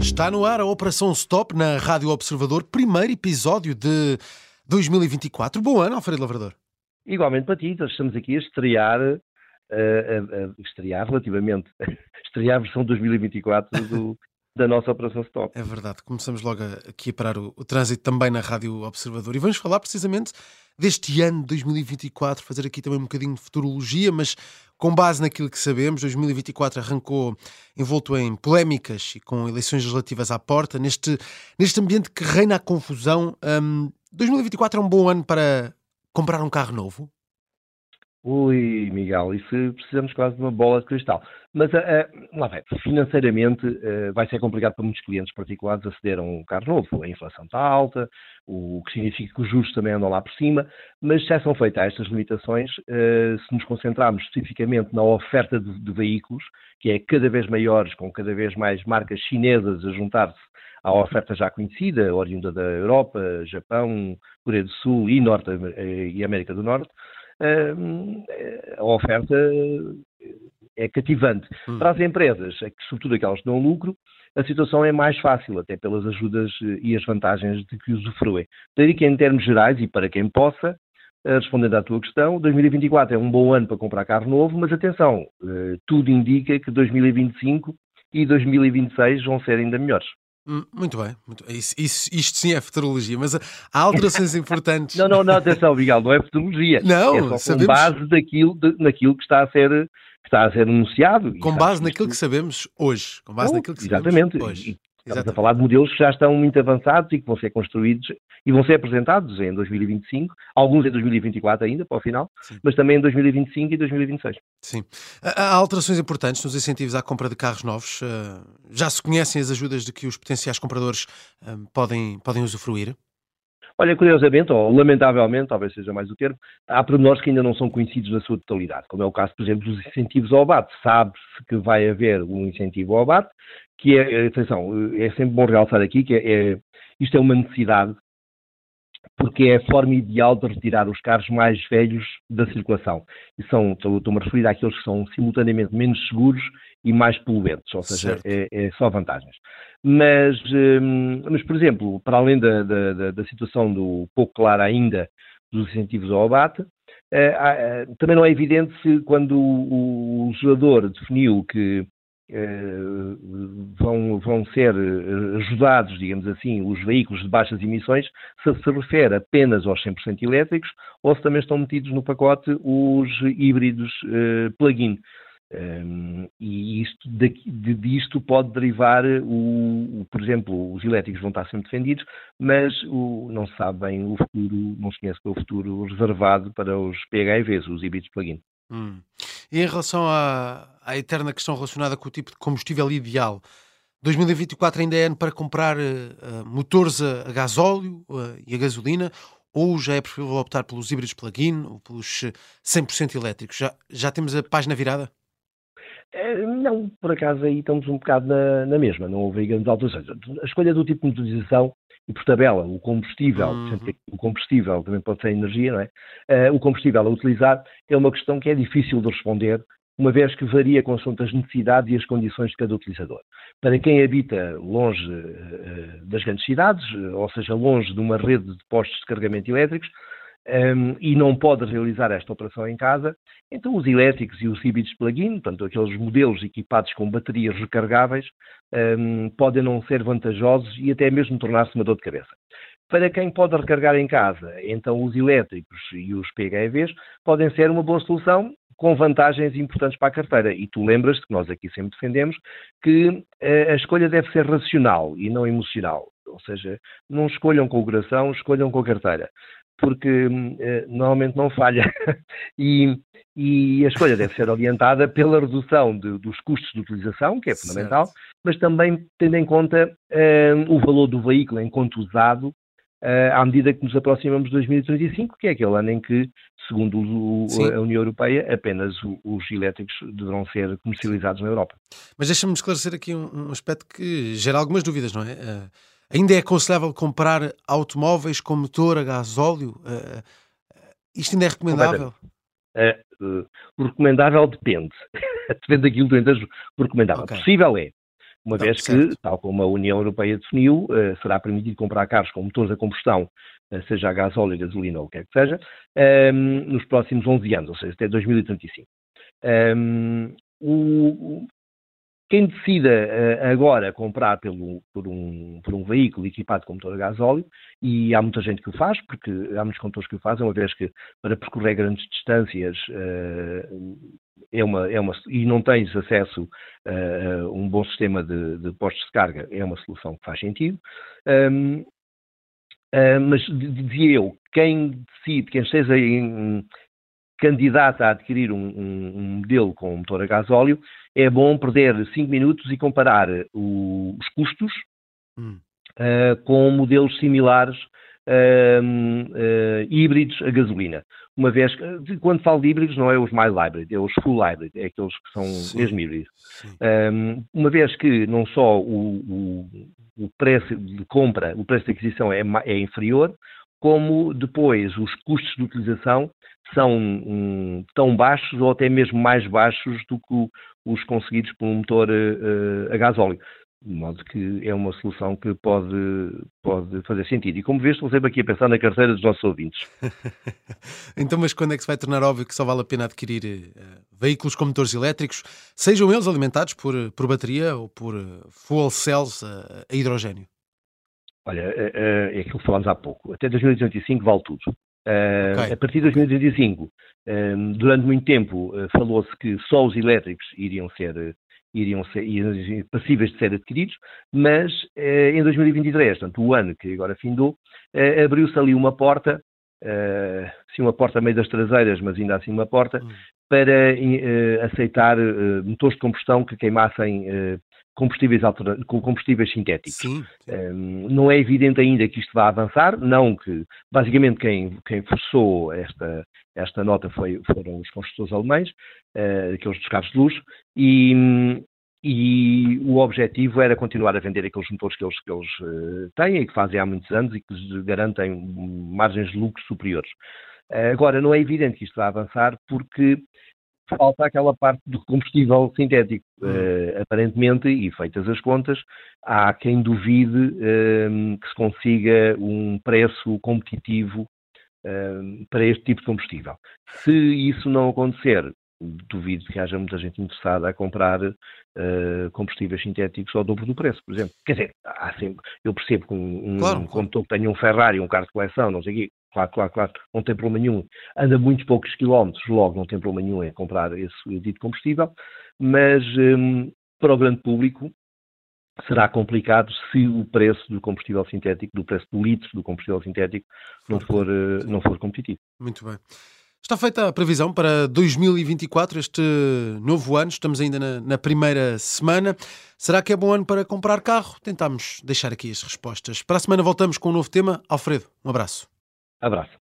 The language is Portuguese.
Está no ar a Operação Stop na Rádio Observador, primeiro episódio de 2024. Bom ano, Alfredo Lavrador. Igualmente para ti, nós estamos aqui a estrear, eh, a, a estrear relativamente, estrear a versão 2024 do, da nossa Operação Stop. É verdade, começamos logo aqui a parar o, o trânsito também na Rádio Observador e vamos falar precisamente deste ano de 2024, fazer aqui também um bocadinho de futurologia, mas com base naquilo que sabemos, 2024 arrancou envolto em polémicas e com eleições legislativas à porta, neste, neste ambiente que reina a confusão. hum, 2024 é um bom ano para comprar um carro novo? Ui, Miguel, isso precisamos quase de uma bola de cristal. Mas, eh, lá vai, financeiramente eh, vai ser complicado para muitos clientes particulares aceder a um carro novo. A inflação está alta, o que significa que os juros também andam lá por cima, mas já são feitas estas limitações eh, se nos concentrarmos especificamente na oferta de, de veículos, que é cada vez maiores, com cada vez mais marcas chinesas a juntar-se à oferta já conhecida, oriunda da Europa, Japão, Coreia do Sul e, Norte, e América do Norte, a oferta é cativante. Hum. Para as empresas, é sobretudo aquelas que dão lucro, a situação é mais fácil, até pelas ajudas eh, e as vantagens de que usufruem. Daí que, em termos gerais, e para quem possa, eh, respondendo à tua questão, 2024 é um bom ano para comprar carro novo, mas atenção, eh, tudo indica que 2025 e 2026 vão ser ainda melhores. Hum, Muito bem, muito- isso- isso- isto sim é futurologia, mas há alterações importantes. Não, não, não, atenção, Miguel, não é futurologia. Não, é só com sabemos- base daquilo, de- naquilo que está a ser, que está a ser anunciado. Com base naquilo que sabemos hoje. Com base Não, naquilo que exatamente. sabemos hoje. Estamos a Exatamente. falar de modelos que já estão muito avançados e que vão ser construídos e vão ser apresentados em 2025, alguns em 2024 ainda, para o final, Sim. mas também em 2025 e 2026. Sim. Há alterações importantes nos incentivos à compra de carros novos. Uh, Já se conhecem as ajudas de que os potenciais compradores um, podem, podem usufruir? Olha, curiosamente, ou lamentavelmente, talvez seja mais o termo, há pormenores que ainda não são conhecidos na sua totalidade, como é o caso, por exemplo, dos incentivos ao abate. Sabe-se que vai haver um incentivo ao abate, que é, atenção, é sempre bom realçar aqui que é, é- isto é uma necessidade, porque é a forma ideal de retirar os carros mais velhos da circulação. E são, estou- estou-me a referir àqueles que são simultaneamente menos seguros e mais poluentes, ou seja, é, é só vantagens. Mas, hum, mas, por exemplo, para além da, da- da- situação do pouco clara ainda dos incentivos ao abate, eh, eh, também não é evidente se quando o, o legislador definiu que eh, vão, vão ser eh, ajudados, digamos assim, os veículos de baixas emissões, se se refere apenas aos 100% elétricos ou se também estão metidos no pacote os híbridos eh, plug-in. Um, e isto, daqui, de, disto pode derivar, o, o- por exemplo, os elétricos vão estar sempre defendidos, mas o- não se sabe bem o futuro, não se conhece o futuro reservado para os PHEVs, os híbridos plug-in. Hum. E em relação à, à eterna questão relacionada com o tipo de combustível ideal, 2024 ainda é ano para comprar uh, motores a, a gasóleo uh, e a gasolina ou já é preferível optar pelos híbridos plug-in ou pelos uh, 100% elétricos? Já, já temos a página virada? Eh, Não, por acaso aí estamos um bocado na, na mesma, não houve grandes alterações. A escolha do tipo de motorização e por tabela, o combustível, Uhum. o combustível também pode ser energia, não é? Eh, o combustível a utilizar é uma questão que é difícil de responder, uma vez que varia consoante as necessidades e as condições de cada utilizador. Para quem habita longe eh, das grandes cidades, ou seja, longe de uma rede de postos de carregamento elétricos, um, e não pode realizar esta operação em casa, então os elétricos e os híbridos plug-in, portanto aqueles modelos equipados com baterias recargáveis, um, podem não ser vantajosos e até mesmo tornar-se uma dor de cabeça. Para quem pode recarregar em casa, então os elétricos e os PHEVs podem ser uma boa solução com vantagens importantes para a carteira. E tu lembras-te que nós aqui sempre defendemos que eh, a escolha deve ser racional e não emocional. Ou seja, não escolham com o coração, escolham com a carteira porque eh, normalmente não falha. e, e a escolha deve ser orientada pela redução de- dos custos de utilização, que é fundamental, Certo. mas também tendo em conta eh, o valor do veículo enquanto usado, eh, à medida que nos aproximamos de 2035, que é aquele ano em que, segundo o- a União Europeia, apenas o- os elétricos deverão ser comercializados na Europa. Mas deixa-me esclarecer aqui um, um aspecto que gera algumas dúvidas, não é? Eh, ainda é aconselhável comprar automóveis com motor a gasóleo? Eh, isto ainda é recomendável? Eh, Uh, o recomendável depende. depende daquilo que entendes o recomendável. Okay. Possível é. Uma vez que, tal como a União Europeia definiu, uh, será permitido comprar carros com motores a combustão, uh, seja a gasóleo, gasolina ou o que quer que seja, um, nos próximos 11 anos, ou seja, até 2035. Um, o, quem decida uh, agora comprar pelo, por, um, por um veículo equipado com motor a gasóleo, e há muita gente que o faz, porque há muitos condutores que o fazem, uma vez que para percorrer grandes distâncias uh, é uma, é uma, e não tens acesso uh, a um bom sistema de, de, postos de carga, é uma solução que faz sentido. Um, mas dizia eu, quem decide, quem esteja em, candidata a adquirir um, um, um, modelo com motor a gasóleo, é bom perder 5 minutos e comparar o, os custos hum. uh, com modelos similares uh, uh, híbridos a gasolina. Uma vez que, quando falo de híbridos, não é os mild hybrid, é os full hybrid, é aqueles que são Sim. mesmo híbridos. Um, uma vez que não só o, o, o, preço de compra, o preço de aquisição é, é inferior, como depois os custos de utilização são um, tão baixos ou até mesmo mais baixos do que os conseguidos por um motor uh, a gasóleo. De modo que é uma solução que pode, pode fazer sentido. E como vês, estou sempre aqui a pensar na carteira dos nossos ouvintes. então, mas quando é que se vai tornar óbvio que só vale a pena adquirir uh, veículos com motores elétricos, sejam eles alimentados por, por bateria ou por uh, fuel cells a hidrogênio? Olha, é, é aquilo que falámos há pouco. Até 2085 vale tudo. Uh, okay. A partir de 2025, uh, durante muito tempo, falou-se que só os elétricos iriam ser, iriam ser iriam, passíveis de ser adquiridos, mas em 2023, portanto, o ano que agora findou, abriu-se ali uma porta, sim, uma porta meio das traseiras, mas ainda assim uma porta, hum. para aceitar motores de combustão que queimassem combustíveis, com combustíveis sintéticos. Sim, sim. Um, não é evidente ainda que isto vá avançar, não que, basicamente, quem, quem forçou esta, esta nota foi, foram os construtores alemães, uh, aqueles dos carros de luxo, e, e o objetivo era continuar a vender aqueles motores que eles, que eles uh, têm e que fazem há muitos anos e que lhes garantem margens de lucro superiores. Uh, agora, não é evidente que isto vá avançar porque falta aquela parte do combustível sintético. Uh, aparentemente, e feitas as contas, há quem duvide uh, que se consiga um preço competitivo uh, para este tipo de combustível. Se isso não acontecer, duvido que haja muita gente interessada a comprar combustíveis sintéticos ao dobro do preço, por exemplo. Quer dizer, há sempre, eu percebo que um, um claro. condutor que tenha um Ferrari, um carro de coleção, não sei o quê, Claro, claro, claro, não tem problema nenhum. Anda muitos poucos quilómetros, logo não tem problema nenhum em comprar esse dito combustível, mas um, para o grande público será complicado se o preço do combustível sintético, do preço do litro do combustível sintético, não for, uh, não for competitivo. Muito bem. Está feita a previsão para 2024, este novo ano, estamos ainda na, na, primeira semana. Será que é bom ano para comprar carro? Tentamos deixar aqui as respostas. Para a semana voltamos com um novo tema. Alfredo, um abraço. Abraço.